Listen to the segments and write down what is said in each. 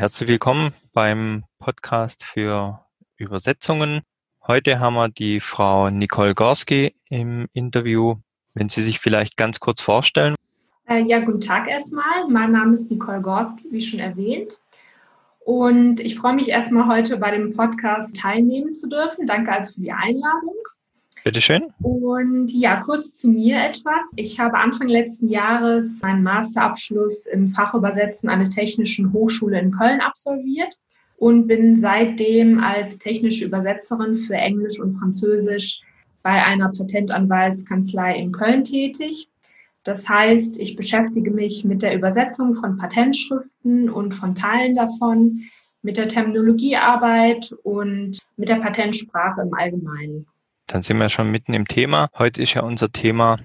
Herzlich willkommen beim Podcast für Übersetzungen. Heute haben wir die Frau Nicole Gorski im Interview. Wenn Sie sich vielleicht ganz kurz vorstellen. Äh, ja, guten Tag erstmal. Mein Name ist Nicole Gorski, wie schon erwähnt. Und ich freue mich erstmal heute bei dem Podcast teilnehmen zu dürfen. Danke also für die Einladung. Bitteschön. Und ja, kurz zu mir etwas. Ich habe Anfang letzten Jahres meinen Masterabschluss im Fachübersetzen an der Technischen Hochschule in Köln absolviert und bin seitdem als technische Übersetzerin für Englisch und Französisch bei einer Patentanwaltskanzlei in Köln tätig. Das heißt, ich beschäftige mich mit der Übersetzung von Patentschriften und von Teilen davon, mit der Terminologiearbeit und mit der Patentsprache im Allgemeinen. Dann sind wir schon mitten im Thema. Heute ist ja unser Thema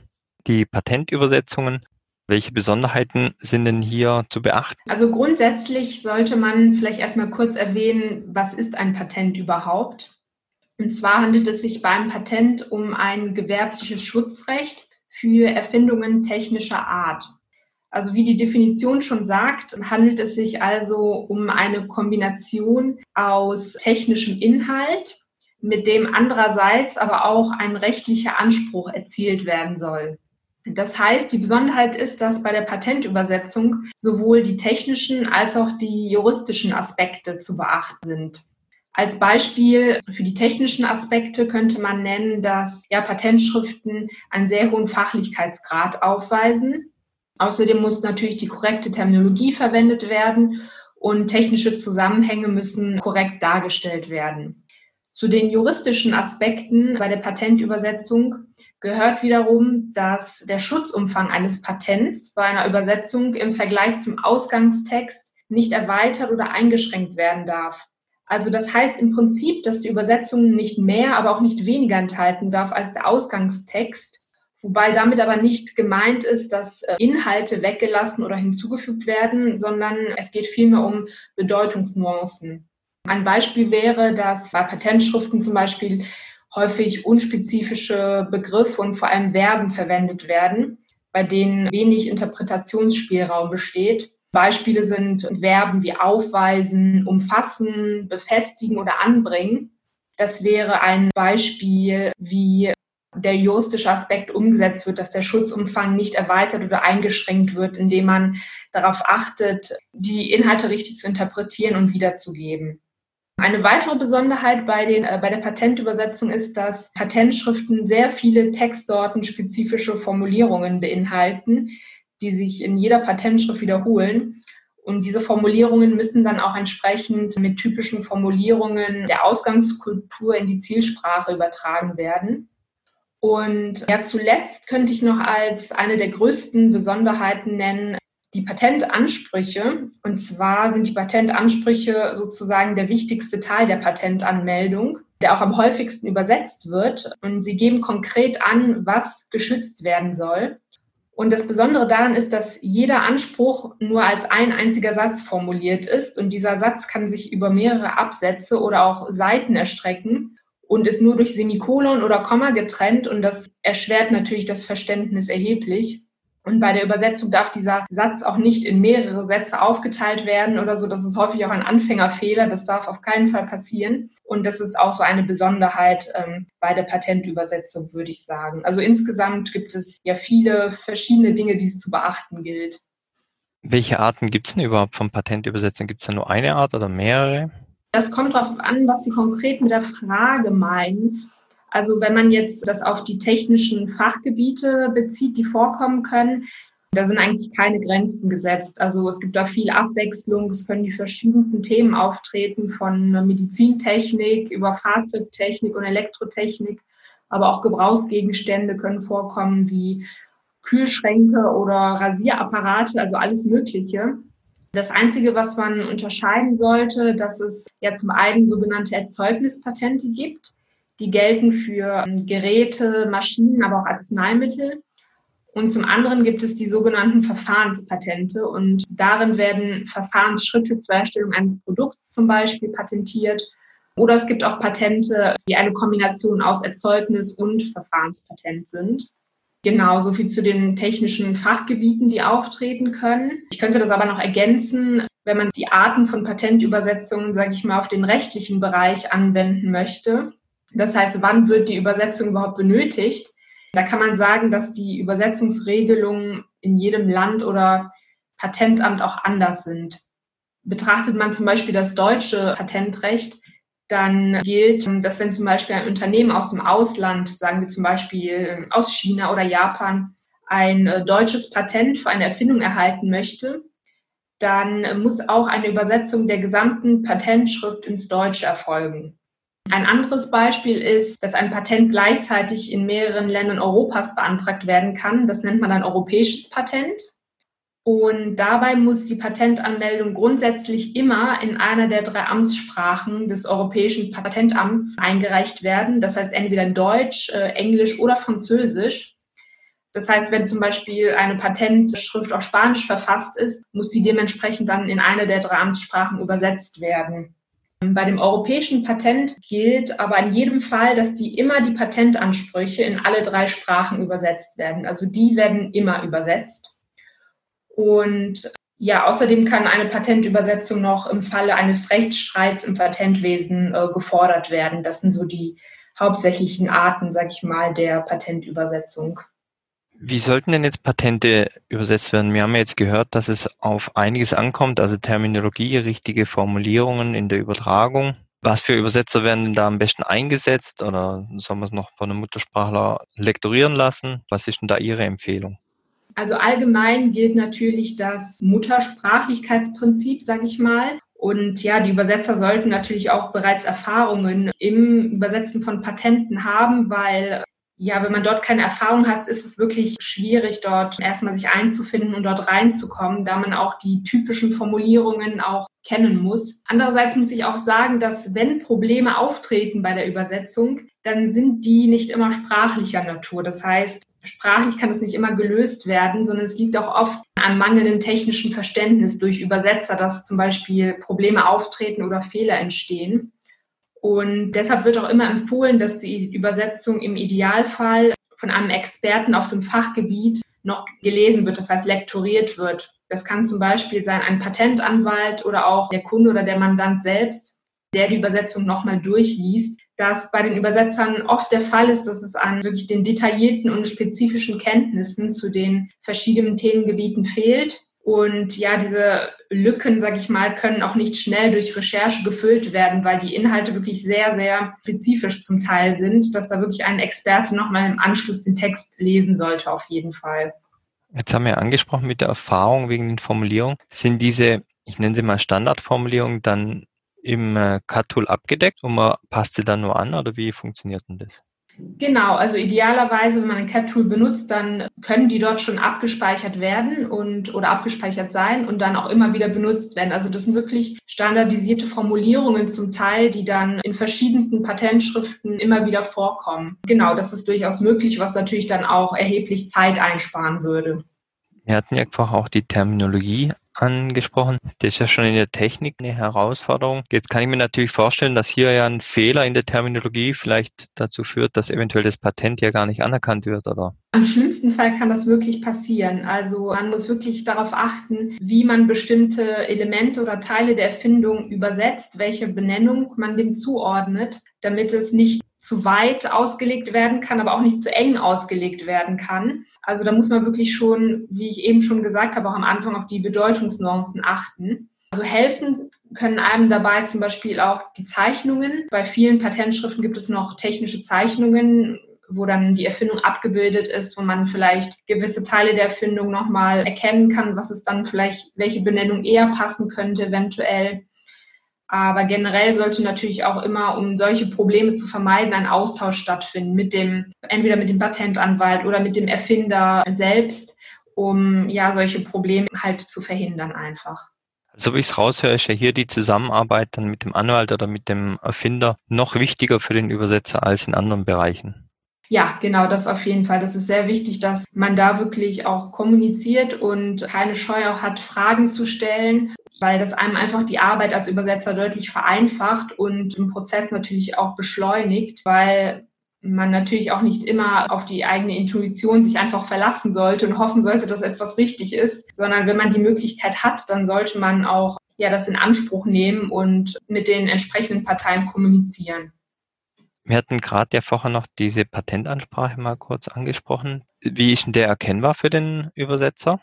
die Patentübersetzungen. Welche Besonderheiten sind denn hier zu beachten? Also grundsätzlich sollte man vielleicht erstmal kurz erwähnen, was ist ein Patent überhaupt? Und zwar handelt es sich beim Patent um ein gewerbliches Schutzrecht für Erfindungen technischer Art. Also wie die Definition schon sagt, handelt es sich also um eine Kombination aus technischem Inhalt mit dem andererseits aber auch ein rechtlicher Anspruch erzielt werden soll. Das heißt, die Besonderheit ist, dass bei der Patentübersetzung sowohl die technischen als auch die juristischen Aspekte zu beachten sind. Als Beispiel für die technischen Aspekte könnte man nennen, dass ja, Patentschriften einen sehr hohen Fachlichkeitsgrad aufweisen. Außerdem muss natürlich die korrekte Terminologie verwendet werden und technische Zusammenhänge müssen korrekt dargestellt werden. Zu den juristischen Aspekten bei der Patentübersetzung gehört wiederum, dass der Schutzumfang eines Patents bei einer Übersetzung im Vergleich zum Ausgangstext nicht erweitert oder eingeschränkt werden darf. Also das heißt im Prinzip, dass die Übersetzung nicht mehr, aber auch nicht weniger enthalten darf als der Ausgangstext, wobei damit aber nicht gemeint ist, dass äh, Inhalte weggelassen oder hinzugefügt werden, sondern es geht vielmehr um Bedeutungsnuancen. Ein Beispiel wäre, dass bei Patentschriften zum Beispiel häufig unspezifische Begriffe und vor allem Verben verwendet werden, bei denen wenig Interpretationsspielraum besteht. Beispiele sind Verben wie aufweisen, umfassen, befestigen oder anbringen. Das wäre ein Beispiel, wie der juristische Aspekt umgesetzt wird, dass der Schutzumfang nicht erweitert oder eingeschränkt wird, indem man darauf achtet, die Inhalte richtig zu interpretieren und wiederzugeben. Eine weitere Besonderheit bei, den, äh, bei der Patentübersetzung ist, dass Patentschriften sehr viele textsortenspezifische Formulierungen beinhalten, die sich in jeder Patentschrift wiederholen. Und diese Formulierungen müssen dann auch entsprechend mit typischen Formulierungen der Ausgangskultur in die Zielsprache übertragen werden. Und ja, zuletzt könnte ich noch als eine der größten Besonderheiten nennen, die Patentansprüche. Und zwar sind die Patentansprüche sozusagen der wichtigste Teil der Patentanmeldung, der auch am häufigsten übersetzt wird. Und sie geben konkret an, was geschützt werden soll. Und das Besondere daran ist, dass jeder Anspruch nur als ein einziger Satz formuliert ist. Und dieser Satz kann sich über mehrere Absätze oder auch Seiten erstrecken und ist nur durch Semikolon oder Komma getrennt. Und das erschwert natürlich das Verständnis erheblich. Und bei der Übersetzung darf dieser Satz auch nicht in mehrere Sätze aufgeteilt werden oder so. Das ist häufig auch ein Anfängerfehler. Das darf auf keinen Fall passieren. Und das ist auch so eine Besonderheit ähm, bei der Patentübersetzung, würde ich sagen. Also insgesamt gibt es ja viele verschiedene Dinge, die es zu beachten gilt. Welche Arten gibt es denn überhaupt von Patentübersetzung? Gibt es da nur eine Art oder mehrere? Das kommt darauf an, was Sie konkret mit der Frage meinen. Also wenn man jetzt das auf die technischen Fachgebiete bezieht, die vorkommen können, da sind eigentlich keine Grenzen gesetzt. Also es gibt da viel Abwechslung. Es können die verschiedensten Themen auftreten, von Medizintechnik über Fahrzeugtechnik und Elektrotechnik. Aber auch Gebrauchsgegenstände können vorkommen, wie Kühlschränke oder Rasierapparate, also alles Mögliche. Das Einzige, was man unterscheiden sollte, dass es ja zum einen sogenannte Erzeugnispatente gibt. Die gelten für ähm, Geräte, Maschinen, aber auch Arzneimittel. Und zum anderen gibt es die sogenannten Verfahrenspatente und darin werden Verfahrensschritte zur Erstellung eines Produkts zum Beispiel patentiert. Oder es gibt auch Patente, die eine Kombination aus Erzeugnis und Verfahrenspatent sind. Genau, so viel zu den technischen Fachgebieten, die auftreten können. Ich könnte das aber noch ergänzen. wenn man die Arten von Patentübersetzungen, sage ich mal, auf den rechtlichen Bereich anwenden möchte. Das heißt, wann wird die Übersetzung überhaupt benötigt? Da kann man sagen, dass die Übersetzungsregelungen in jedem Land oder Patentamt auch anders sind. Betrachtet man zum Beispiel das deutsche Patentrecht, dann gilt, dass wenn zum Beispiel ein Unternehmen aus dem Ausland, sagen wir zum Beispiel aus China oder Japan, ein äh, deutsches Patent für eine Erfindung erhalten möchte, dann muss auch eine Übersetzung der gesamten Patentschrift ins Deutsche erfolgen. Ein anderes Beispiel ist, dass ein Patent gleichzeitig in mehreren Ländern Europas beantragt werden kann. Das nennt man ein europäisches Patent. Und dabei muss die Patentanmeldung grundsätzlich immer in einer der drei Amtssprachen des Europäischen Patentamts eingereicht werden. Das heißt entweder Deutsch, äh, Englisch oder Französisch. Das heißt, wenn zum Beispiel eine Patentschrift auf Spanisch verfasst ist, muss sie dementsprechend dann in eine der drei Amtssprachen übersetzt werden. Bei dem europäischen Patent gilt aber in jedem Fall, dass die immer die Patentansprüche in alle drei Sprachen übersetzt werden. Also die werden immer übersetzt. Und ja, außerdem kann eine Patentübersetzung noch im Falle eines Rechtsstreits im Patentwesen äh, gefordert werden. Das sind so die hauptsächlichen Arten, sag ich mal, der Patentübersetzung. Wie sollten denn jetzt Patente übersetzt werden? Wir haben ja jetzt gehört, dass es auf einiges ankommt, also Terminologie, richtige Formulierungen in der Übertragung. Was für Übersetzer werden denn da am besten eingesetzt oder soll man es noch von einem Muttersprachler lektorieren lassen? Was ist denn da Ihre Empfehlung? Also allgemein gilt natürlich das Muttersprachlichkeitsprinzip, sage ich mal. Und ja, die Übersetzer sollten natürlich auch bereits Erfahrungen im Übersetzen von Patenten haben, weil ja, wenn man dort keine Erfahrung hat, ist es wirklich schwierig, dort erstmal sich einzufinden und dort reinzukommen, da man auch die typischen Formulierungen auch kennen muss. Andererseits muss ich auch sagen, dass wenn Probleme auftreten bei der Übersetzung, dann sind die nicht immer sprachlicher Natur. Das heißt, sprachlich kann es nicht immer gelöst werden, sondern es liegt auch oft an mangelndem technischen Verständnis durch Übersetzer, dass zum Beispiel Probleme auftreten oder Fehler entstehen. Und deshalb wird auch immer empfohlen, dass die Übersetzung im Idealfall von einem Experten auf dem Fachgebiet noch gelesen wird, das heißt lektoriert wird. Das kann zum Beispiel sein ein Patentanwalt oder auch der Kunde oder der Mandant selbst, der die Übersetzung nochmal durchliest. Das bei den Übersetzern oft der Fall ist, dass es an wirklich den detaillierten und spezifischen Kenntnissen zu den verschiedenen Themengebieten fehlt und ja, diese Lücken, sage ich mal, können auch nicht schnell durch Recherche gefüllt werden, weil die Inhalte wirklich sehr, sehr spezifisch zum Teil sind, dass da wirklich ein Experte nochmal im Anschluss den Text lesen sollte, auf jeden Fall. Jetzt haben wir angesprochen mit der Erfahrung wegen den Formulierungen. Sind diese, ich nenne sie mal Standardformulierungen, dann im äh, CAT-Tool abgedeckt und man passt sie dann nur an oder wie funktioniert denn das? Genau, also idealerweise, wenn man ein CAT-Tool benutzt, dann können die dort schon abgespeichert werden und oder abgespeichert sein und dann auch immer wieder benutzt werden. Also das sind wirklich standardisierte Formulierungen zum Teil, die dann in verschiedensten Patentschriften immer wieder vorkommen. Genau, das ist durchaus möglich, was natürlich dann auch erheblich Zeit einsparen würde. Wir hatten ja auch die Terminologie angesprochen. Das ist ja schon in der Technik eine Herausforderung. Jetzt kann ich mir natürlich vorstellen, dass hier ja ein Fehler in der Terminologie vielleicht dazu führt, dass eventuell das Patent ja gar nicht anerkannt wird, oder? Am schlimmsten Fall kann das wirklich passieren. Also man muss wirklich darauf achten, wie man bestimmte Elemente oder Teile der Erfindung übersetzt, welche Benennung man dem zuordnet, damit es nicht zu weit ausgelegt werden kann, aber auch nicht zu eng ausgelegt werden kann. Also da muss man wirklich schon, wie ich eben schon gesagt habe, auch am Anfang auf die Bedeutungsnuancen achten. Also helfen können einem dabei zum Beispiel auch die Zeichnungen. Bei vielen Patentschriften gibt es noch technische Zeichnungen, wo dann die Erfindung abgebildet ist, wo man vielleicht gewisse Teile der Erfindung nochmal erkennen kann, was es dann vielleicht, welche Benennung eher passen könnte eventuell. Aber generell sollte natürlich auch immer, um solche Probleme zu vermeiden, ein Austausch stattfinden mit dem, entweder mit dem Patentanwalt oder mit dem Erfinder selbst, um ja solche Probleme halt zu verhindern einfach. So wie ich es raushöre, ist ja hier die Zusammenarbeit dann mit dem Anwalt oder mit dem Erfinder noch wichtiger für den Übersetzer als in anderen Bereichen. Ja, genau, das auf jeden Fall. Das ist sehr wichtig, dass man da wirklich auch kommuniziert und keine Scheu auch hat, Fragen zu stellen weil das einem einfach die Arbeit als Übersetzer deutlich vereinfacht und im Prozess natürlich auch beschleunigt, weil man natürlich auch nicht immer auf die eigene Intuition sich einfach verlassen sollte und hoffen sollte, dass etwas richtig ist, sondern wenn man die Möglichkeit hat, dann sollte man auch ja das in Anspruch nehmen und mit den entsprechenden Parteien kommunizieren. Wir hatten gerade ja vorher noch diese Patentansprache mal kurz angesprochen. Wie ist denn der erkennbar für den Übersetzer?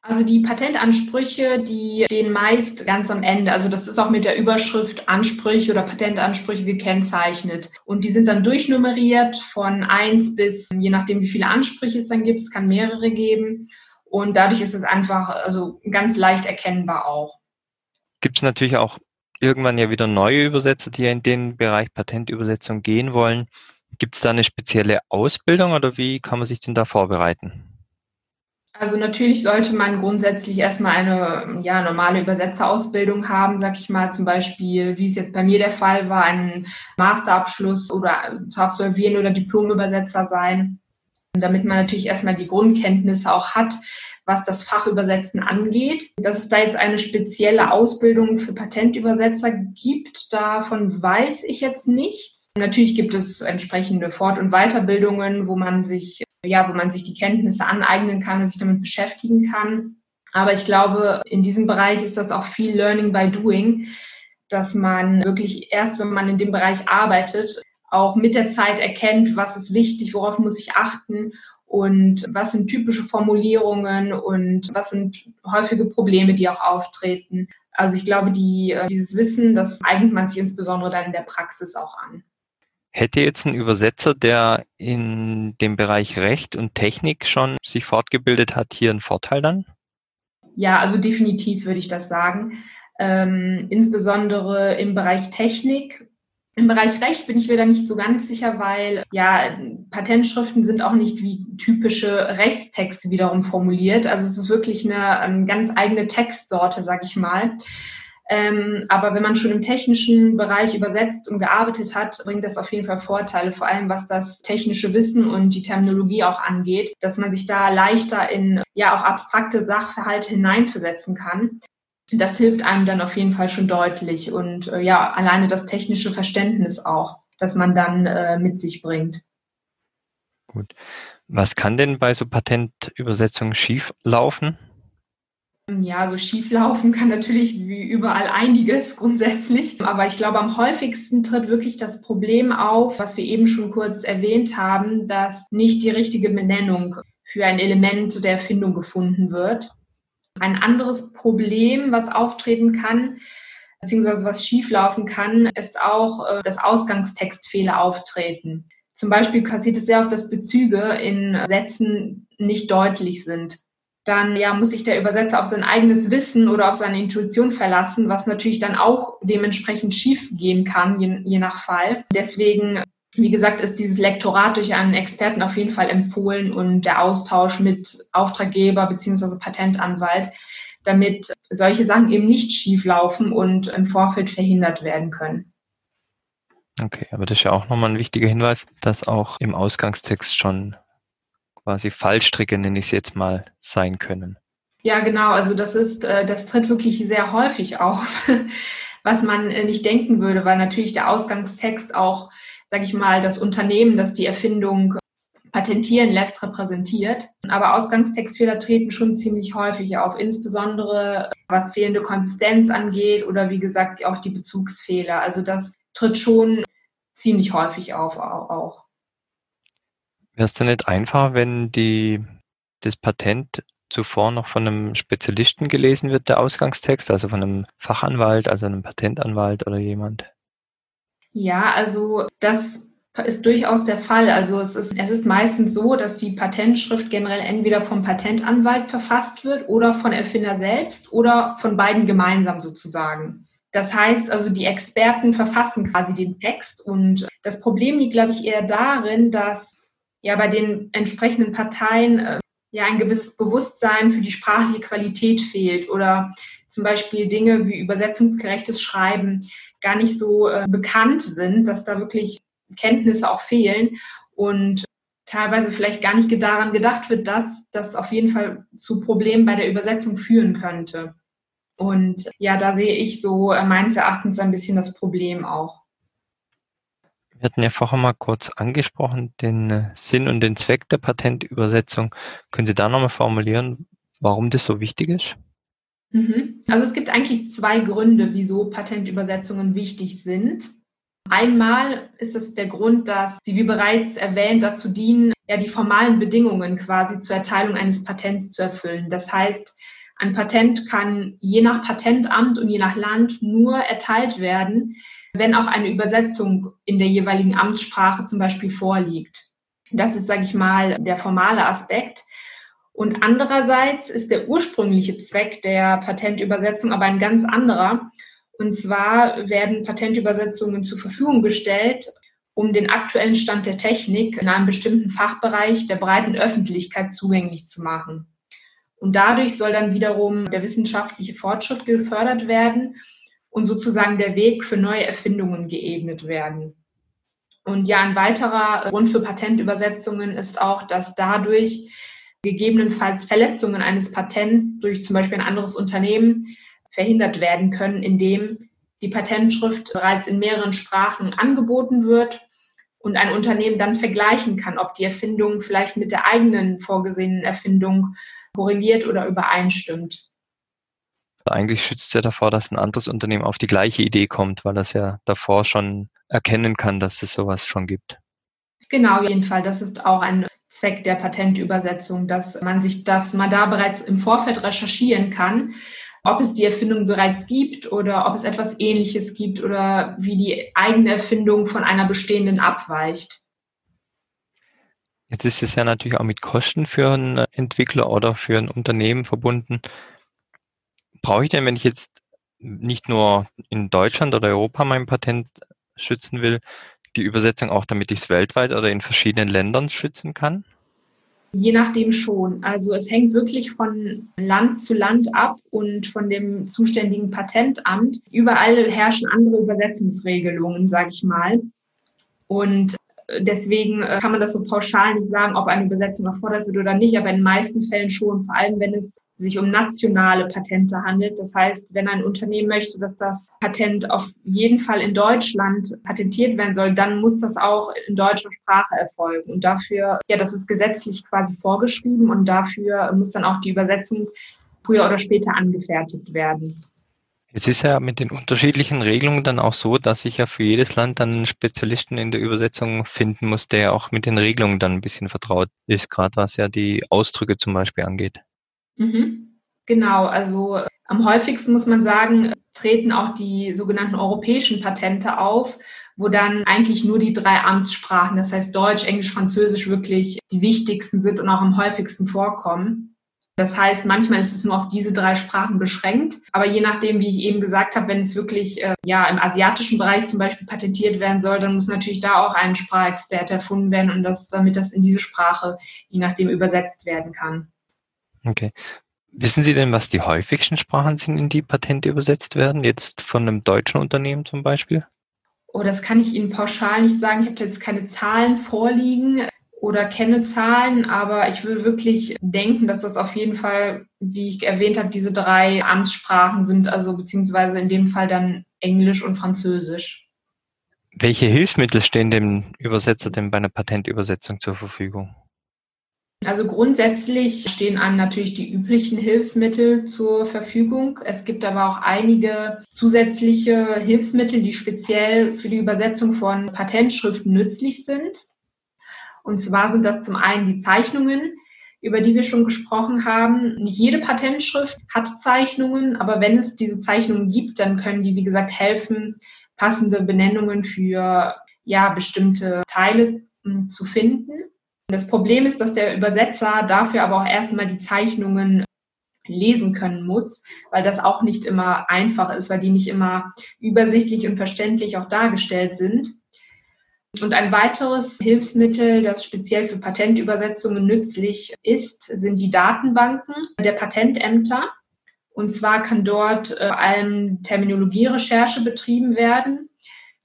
Also die Patentansprüche, die stehen meist ganz am Ende. Also das ist auch mit der Überschrift Ansprüche oder Patentansprüche gekennzeichnet. Und die sind dann durchnummeriert von eins bis, je nachdem wie viele Ansprüche es dann gibt, es kann mehrere geben. Und dadurch ist es einfach also ganz leicht erkennbar auch. Gibt es natürlich auch irgendwann ja wieder neue Übersetzer, die in den Bereich Patentübersetzung gehen wollen. Gibt es da eine spezielle Ausbildung oder wie kann man sich denn da vorbereiten? Also natürlich sollte man grundsätzlich erstmal eine ja, normale Übersetzerausbildung haben, sag ich mal, zum Beispiel, wie es jetzt bei mir der Fall war, einen Masterabschluss oder zu absolvieren oder Diplomübersetzer sein, damit man natürlich erstmal die Grundkenntnisse auch hat, was das Fachübersetzen angeht. Dass es da jetzt eine spezielle Ausbildung für Patentübersetzer gibt, davon weiß ich jetzt nichts. Natürlich gibt es entsprechende Fort- und Weiterbildungen, wo man sich ja, wo man sich die Kenntnisse aneignen kann und sich damit beschäftigen kann. Aber ich glaube, in diesem Bereich ist das auch viel Learning by Doing, dass man wirklich erst, wenn man in dem Bereich arbeitet, auch mit der Zeit erkennt, was ist wichtig, worauf muss ich achten und was sind typische Formulierungen und was sind häufige Probleme, die auch auftreten. Also ich glaube, die, äh, dieses Wissen, das eignet man sich insbesondere dann in der Praxis auch an. Hätte jetzt ein Übersetzer, der in dem Bereich Recht und Technik schon sich fortgebildet hat, hier einen Vorteil dann? Ja, also definitiv würde ich das sagen. Ähm, insbesondere im Bereich Technik. Im Bereich Recht bin ich mir da nicht so ganz sicher, weil ja, Patentschriften sind auch nicht wie typische Rechtstexte wiederum formuliert. Also es ist wirklich eine, eine ganz eigene Textsorte, sag ich mal. Ähm, aber wenn man schon im technischen Bereich übersetzt und gearbeitet hat, bringt das auf jeden Fall Vorteile, vor allem was das technische Wissen und die Terminologie auch angeht, dass man sich da leichter in ja auch abstrakte Sachverhalte hineinversetzen kann. Das hilft einem dann auf jeden Fall schon deutlich und äh, ja, alleine das technische Verständnis auch, das man dann äh, mit sich bringt. Gut. Was kann denn bei so Patentübersetzungen schief laufen? Ja, so schieflaufen kann natürlich wie überall einiges grundsätzlich. Aber ich glaube, am häufigsten tritt wirklich das Problem auf, was wir eben schon kurz erwähnt haben, dass nicht die richtige Benennung für ein Element der Erfindung gefunden wird. Ein anderes Problem, was auftreten kann, beziehungsweise was schieflaufen kann, ist auch, äh, dass Ausgangstextfehler auftreten. Zum Beispiel passiert es sehr oft, dass Bezüge in Sätzen nicht deutlich sind dann ja, muss sich der Übersetzer auf sein eigenes Wissen oder auf seine Intuition verlassen, was natürlich dann auch dementsprechend schief gehen kann, je, je nach Fall. Deswegen, wie gesagt, ist dieses Lektorat durch einen Experten auf jeden Fall empfohlen und der Austausch mit Auftraggeber beziehungsweise Patentanwalt, damit solche Sachen eben nicht schief laufen und im Vorfeld verhindert werden können. Okay, aber das ist ja auch nochmal ein wichtiger Hinweis, dass auch im Ausgangstext schon quasi Fallstricke, nenne ich es jetzt mal, sein können. Ja, genau. Also das ist, äh, das tritt wirklich sehr häufig auf, was man äh, nicht denken würde, weil natürlich der Ausgangstext auch, sage ich mal, das Unternehmen, das die Erfindung patentieren lässt, repräsentiert. Aber Ausgangstextfehler treten schon ziemlich häufig auf, insbesondere was fehlende Konsistenz angeht oder wie gesagt auch die Bezugsfehler. Also das tritt schon ziemlich häufig auf auch. Wäre es denn nicht einfach, wenn die, das Patent zuvor noch von einem Spezialisten gelesen wird, der Ausgangstext, also von einem Fachanwalt, also einem Patentanwalt oder jemand? Ja, also das ist durchaus der Fall. Also es ist, es ist meistens so, dass die Patentschrift generell entweder vom Patentanwalt verfasst wird oder von Erfinder selbst oder von beiden gemeinsam sozusagen. Das heißt also, die Experten verfassen quasi den Text und das Problem liegt, glaube ich, eher darin, dass ja bei den entsprechenden Parteien äh, ja ein gewisses Bewusstsein für die sprachliche Qualität fehlt oder zum Beispiel Dinge wie übersetzungsgerechtes Schreiben gar nicht so äh, bekannt sind, dass da wirklich Kenntnisse auch fehlen und teilweise vielleicht gar nicht daran gedacht wird, dass das auf jeden Fall zu Problemen bei der Übersetzung führen könnte. Und ja, da sehe ich so äh, meines Erachtens ein bisschen das Problem auch. Wir hatten ja vorher mal kurz angesprochen, den äh, Sinn und den Zweck der Patentübersetzung. Können Sie da nochmal formulieren, warum das so wichtig ist? Mhm. Also es gibt eigentlich zwei Gründe, wieso Patentübersetzungen wichtig sind. Einmal ist es der Grund, dass sie, wie bereits erwähnt, dazu dienen, ja, die formalen Bedingungen quasi zur Erteilung eines Patents zu erfüllen. Das heißt, ein Patent kann je nach Patentamt und je nach Land nur erteilt werden, wenn auch eine Übersetzung in der jeweiligen Amtssprache zum Beispiel vorliegt. Das ist, sage ich mal, der formale Aspekt. Und andererseits ist der ursprüngliche Zweck der Patentübersetzung aber ein ganz anderer. Und zwar werden Patentübersetzungen zur Verfügung gestellt, um den aktuellen Stand der Technik in einem bestimmten Fachbereich der breiten Öffentlichkeit zugänglich zu machen. Und dadurch soll dann wiederum der wissenschaftliche Fortschritt gefördert werden und sozusagen der Weg für neue Erfindungen geebnet werden. Und ja, ein weiterer Grund für Patentübersetzungen ist auch, dass dadurch gegebenenfalls Verletzungen eines Patents durch zum Beispiel ein anderes Unternehmen verhindert werden können, indem die Patentschrift bereits in mehreren Sprachen angeboten wird und ein Unternehmen dann vergleichen kann, ob die Erfindung vielleicht mit der eigenen vorgesehenen Erfindung korreliert oder übereinstimmt. Eigentlich schützt es ja davor, dass ein anderes Unternehmen auf die gleiche Idee kommt, weil das ja davor schon erkennen kann, dass es sowas schon gibt. Genau, auf jeden Fall. Das ist auch ein Zweck der Patentübersetzung, dass man sich, dass man da bereits im Vorfeld recherchieren kann, ob es die Erfindung bereits gibt oder ob es etwas Ähnliches gibt oder wie die eigene Erfindung von einer bestehenden abweicht. Jetzt ist es ja natürlich auch mit Kosten für einen Entwickler oder für ein Unternehmen verbunden. Brauche ich denn, wenn ich jetzt nicht nur in Deutschland oder Europa mein Patent schützen will, die Übersetzung auch, damit ich es weltweit oder in verschiedenen Ländern schützen kann? Je nachdem schon. Also es hängt wirklich von Land zu Land ab und von dem zuständigen Patentamt. Überall herrschen andere Übersetzungsregelungen, sage ich mal. Und deswegen äh, kann man das so pauschal nicht sagen, ob eine Übersetzung erfordert wird oder nicht, aber in den meisten Fällen schon, vor allem wenn es sich um nationale Patente handelt. Das heißt, wenn ein Unternehmen möchte, dass das Patent auf jeden Fall in Deutschland patentiert werden soll, dann muss das auch in deutscher Sprache erfolgen. Und dafür, ja, das ist gesetzlich quasi vorgeschrieben und dafür muss dann auch die Übersetzung früher oder später angefertigt werden. Es ist ja mit den unterschiedlichen Regelungen dann auch so, dass ich ja für jedes Land dann einen Spezialisten in der Übersetzung finden muss, der auch mit den Regelungen dann ein bisschen vertraut ist, gerade was ja die Ausdrücke zum Beispiel angeht. Mhm. Genau, also am häufigsten muss man sagen, treten auch die sogenannten europäischen Patente auf, wo dann eigentlich nur die drei Amtssprachen, das heißt Deutsch, Englisch, Französisch wirklich die wichtigsten sind und auch am häufigsten vorkommen. Das heißt, manchmal ist es nur auf diese drei Sprachen beschränkt. Aber je nachdem, wie ich eben gesagt habe, wenn es wirklich äh, ja im asiatischen Bereich zum Beispiel patentiert werden soll, dann muss natürlich da auch ein Sprachexperte erfunden werden und das, damit das in diese Sprache je nachdem übersetzt werden kann. Okay. Wissen Sie denn, was die häufigsten Sprachen sind, in die Patente übersetzt werden? Jetzt von einem deutschen Unternehmen zum Beispiel? Oh, das kann ich Ihnen pauschal nicht sagen. Ich habe jetzt keine Zahlen vorliegen oder kenne Zahlen, aber ich würde wirklich denken, dass das auf jeden Fall, wie ich erwähnt habe, diese drei Amtssprachen sind, also beziehungsweise in dem Fall dann Englisch und Französisch. Welche Hilfsmittel stehen dem Übersetzer denn bei einer Patentübersetzung zur Verfügung? Also grundsätzlich stehen einem natürlich die üblichen Hilfsmittel zur Verfügung. Es gibt aber auch einige zusätzliche Hilfsmittel, die speziell für die Übersetzung von Patentschriften nützlich sind. Und zwar sind das zum einen die Zeichnungen, über die wir schon gesprochen haben. Nicht jede Patentschrift hat Zeichnungen, aber wenn es diese Zeichnungen gibt, dann können die, wie gesagt, helfen, passende Benennungen für ja, bestimmte Teile hm, zu finden. Das Problem ist, dass der Übersetzer dafür aber auch erstmal die Zeichnungen lesen können muss, weil das auch nicht immer einfach ist, weil die nicht immer übersichtlich und verständlich auch dargestellt sind. Und ein weiteres Hilfsmittel, das speziell für Patentübersetzungen nützlich ist, sind die Datenbanken der Patentämter. Und zwar kann dort äh, vor allem Terminologierecherche betrieben werden,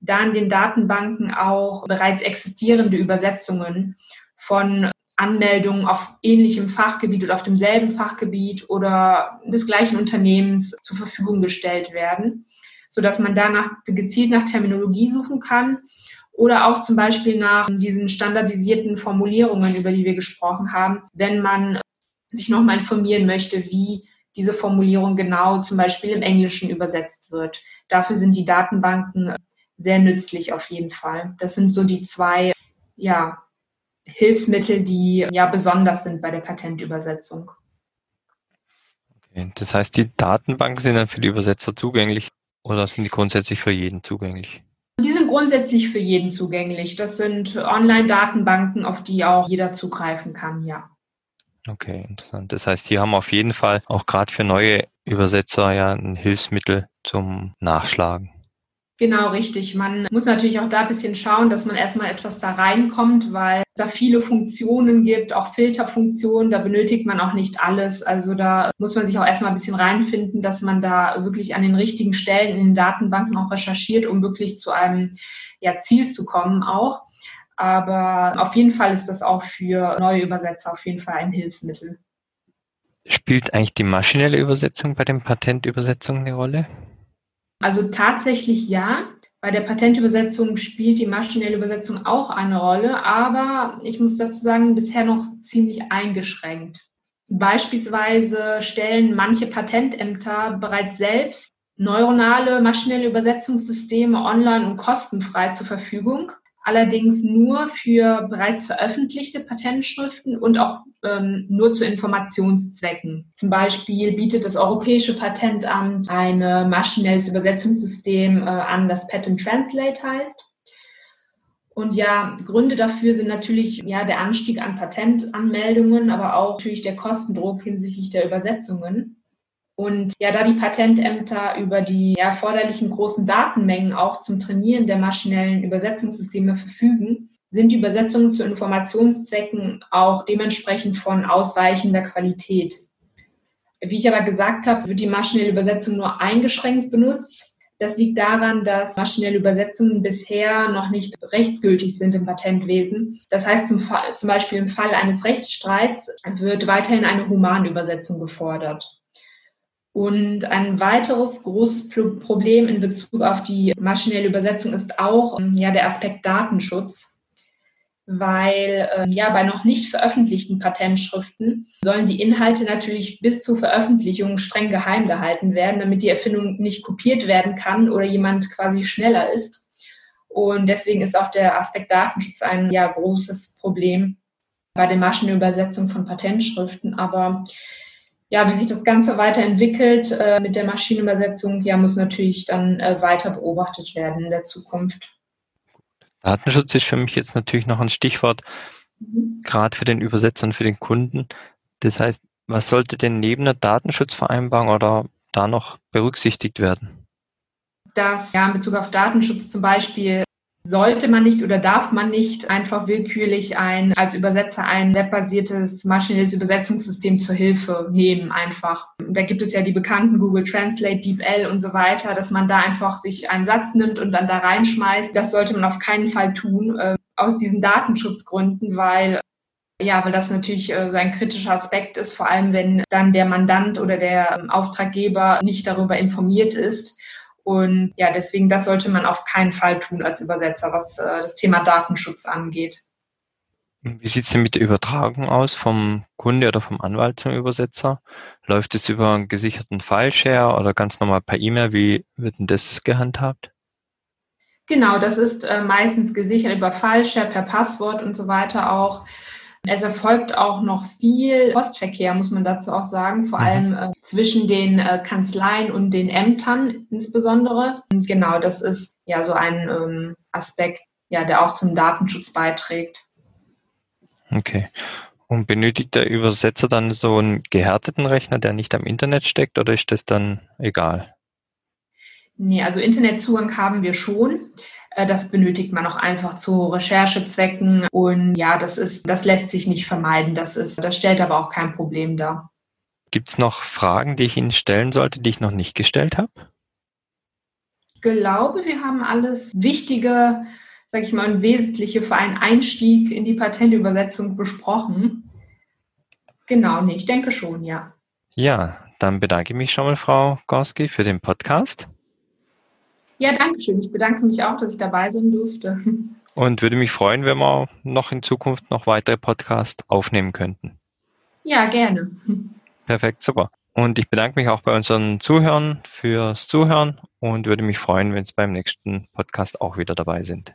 da in den Datenbanken auch bereits existierende Übersetzungen von Anmeldungen auf ähnlichem Fachgebiet oder auf demselben Fachgebiet oder des gleichen Unternehmens zur Verfügung gestellt werden, sodass man danach gezielt nach Terminologie suchen kann oder auch zum Beispiel nach diesen standardisierten Formulierungen, über die wir gesprochen haben, wenn man sich nochmal informieren möchte, wie diese Formulierung genau zum Beispiel im Englischen übersetzt wird. Dafür sind die Datenbanken sehr nützlich auf jeden Fall. Das sind so die zwei ja, Hilfsmittel, die ja besonders sind bei der Patentübersetzung. Okay. Das heißt, die Datenbanken sind dann für die Übersetzer zugänglich oder sind die grundsätzlich für jeden zugänglich? Grundsätzlich für jeden zugänglich. Das sind Online-Datenbanken, auf die auch jeder zugreifen kann, ja. Okay, interessant. Das heißt, die haben auf jeden Fall auch gerade für neue Übersetzer ja ein Hilfsmittel zum Nachschlagen. Genau, richtig. Man muss natürlich auch da ein bisschen schauen, dass man erstmal etwas da reinkommt, weil es da viele Funktionen gibt, auch Filterfunktionen, da benötigt man auch nicht alles. Also da muss man sich auch erstmal ein bisschen reinfinden, dass man da wirklich an den richtigen Stellen in den Datenbanken auch recherchiert, um wirklich zu einem ja, Ziel zu kommen auch. Aber auf jeden Fall ist das auch für neue Übersetzer auf jeden Fall ein Hilfsmittel. Spielt eigentlich die maschinelle Übersetzung bei den Patentübersetzungen eine Rolle? Also tatsächlich ja. Bei der Patentübersetzung spielt die maschinelle Übersetzung auch eine Rolle, aber ich muss dazu sagen, bisher noch ziemlich eingeschränkt. Beispielsweise stellen manche Patentämter bereits selbst neuronale maschinelle Übersetzungssysteme online und kostenfrei zur Verfügung allerdings nur für bereits veröffentlichte Patentschriften und auch ähm, nur zu Informationszwecken. Zum Beispiel bietet das Europäische Patentamt ein maschinelles Übersetzungssystem äh, an, das Patent Translate heißt. Und ja, Gründe dafür sind natürlich ja der Anstieg an Patentanmeldungen, aber auch natürlich der Kostendruck hinsichtlich der Übersetzungen. Und ja, da die Patentämter über die erforderlichen großen Datenmengen auch zum Trainieren der maschinellen Übersetzungssysteme verfügen, sind die Übersetzungen zu Informationszwecken auch dementsprechend von ausreichender Qualität. Wie ich aber gesagt habe, wird die maschinelle Übersetzung nur eingeschränkt benutzt. Das liegt daran, dass maschinelle Übersetzungen bisher noch nicht rechtsgültig sind im Patentwesen. Das heißt, zum, Fall, zum Beispiel im Fall eines Rechtsstreits wird weiterhin eine Humanübersetzung gefordert. Und ein weiteres großes Problem in Bezug auf die maschinelle Übersetzung ist auch ähm, ja, der Aspekt Datenschutz, weil äh, ja bei noch nicht veröffentlichten Patentschriften sollen die Inhalte natürlich bis zur Veröffentlichung streng geheim gehalten werden, damit die Erfindung nicht kopiert werden kann oder jemand quasi schneller ist. Und deswegen ist auch der Aspekt Datenschutz ein ja großes Problem bei der Maschinenübersetzung von Patentschriften. Aber ja, wie sich das Ganze weiterentwickelt äh, mit der Maschinenübersetzung, ja, muss natürlich dann äh, weiter beobachtet werden in der Zukunft. Datenschutz ist für mich jetzt natürlich noch ein Stichwort, mhm. gerade für den Übersetzer und für den Kunden. Das heißt, was sollte denn neben der Datenschutzvereinbarung oder da noch berücksichtigt werden? Dass ja in Bezug auf Datenschutz zum Beispiel sollte man nicht oder darf man nicht einfach willkürlich ein, als Übersetzer ein webbasiertes maschinelles Übersetzungssystem zur Hilfe nehmen einfach. Da gibt es ja die bekannten Google Translate, DeepL und so weiter, dass man da einfach sich einen Satz nimmt und dann da reinschmeißt. Das sollte man auf keinen Fall tun, äh, aus diesen Datenschutzgründen, weil ja, weil das natürlich äh, so ein kritischer Aspekt ist, vor allem wenn dann der Mandant oder der ähm, Auftraggeber nicht darüber informiert ist und ja, deswegen, das sollte man auf keinen Fall tun als Übersetzer, was äh, das Thema Datenschutz angeht. Wie sieht es denn mit der Übertragung aus vom Kunde oder vom Anwalt zum Übersetzer? Läuft es über einen gesicherten File-Share oder ganz normal per E-Mail? Wie wird denn das gehandhabt? Genau, das ist äh, meistens gesichert über File-Share, per Passwort und so weiter auch. Es erfolgt auch noch viel Postverkehr, muss man dazu auch sagen, vor mhm. allem äh, zwischen den äh, Kanzleien und den Ämtern insbesondere. Und genau, das ist ja so ein ähm, Aspekt, ja, der auch zum Datenschutz beiträgt. Okay. Und benötigt der Übersetzer dann so einen gehärteten Rechner, der nicht am Internet steckt, oder ist das dann egal? Nee, also Internetzugang haben wir schon. Äh, das benötigt man auch einfach zu Recherchezwecken. Und ja, das ist, das lässt sich nicht vermeiden. Das ist, das stellt aber auch kein Problem dar. Gibt es noch Fragen, die ich Ihnen stellen sollte, die ich noch nicht gestellt habe? Ich glaube, wir haben alles Wichtige, sage ich mal, und Wesentliche für einen Einstieg in die Patentübersetzung besprochen. Genau, nee, ich denke schon, ja. Ja, dann bedanke ich mich schon mal, Frau Gorski, für den Podcast. Ja, danke schön. Ich bedanke mich auch, dass ich dabei sein durfte. Und würde mich freuen, wenn wir noch in Zukunft noch weitere Podcasts aufnehmen könnten. Ja, gerne. Perfekt, super. Und ich bedanke mich auch bei unseren Zuhörern fürs Zuhören und würde mich freuen, wenn Sie beim nächsten Podcast auch wieder dabei sind.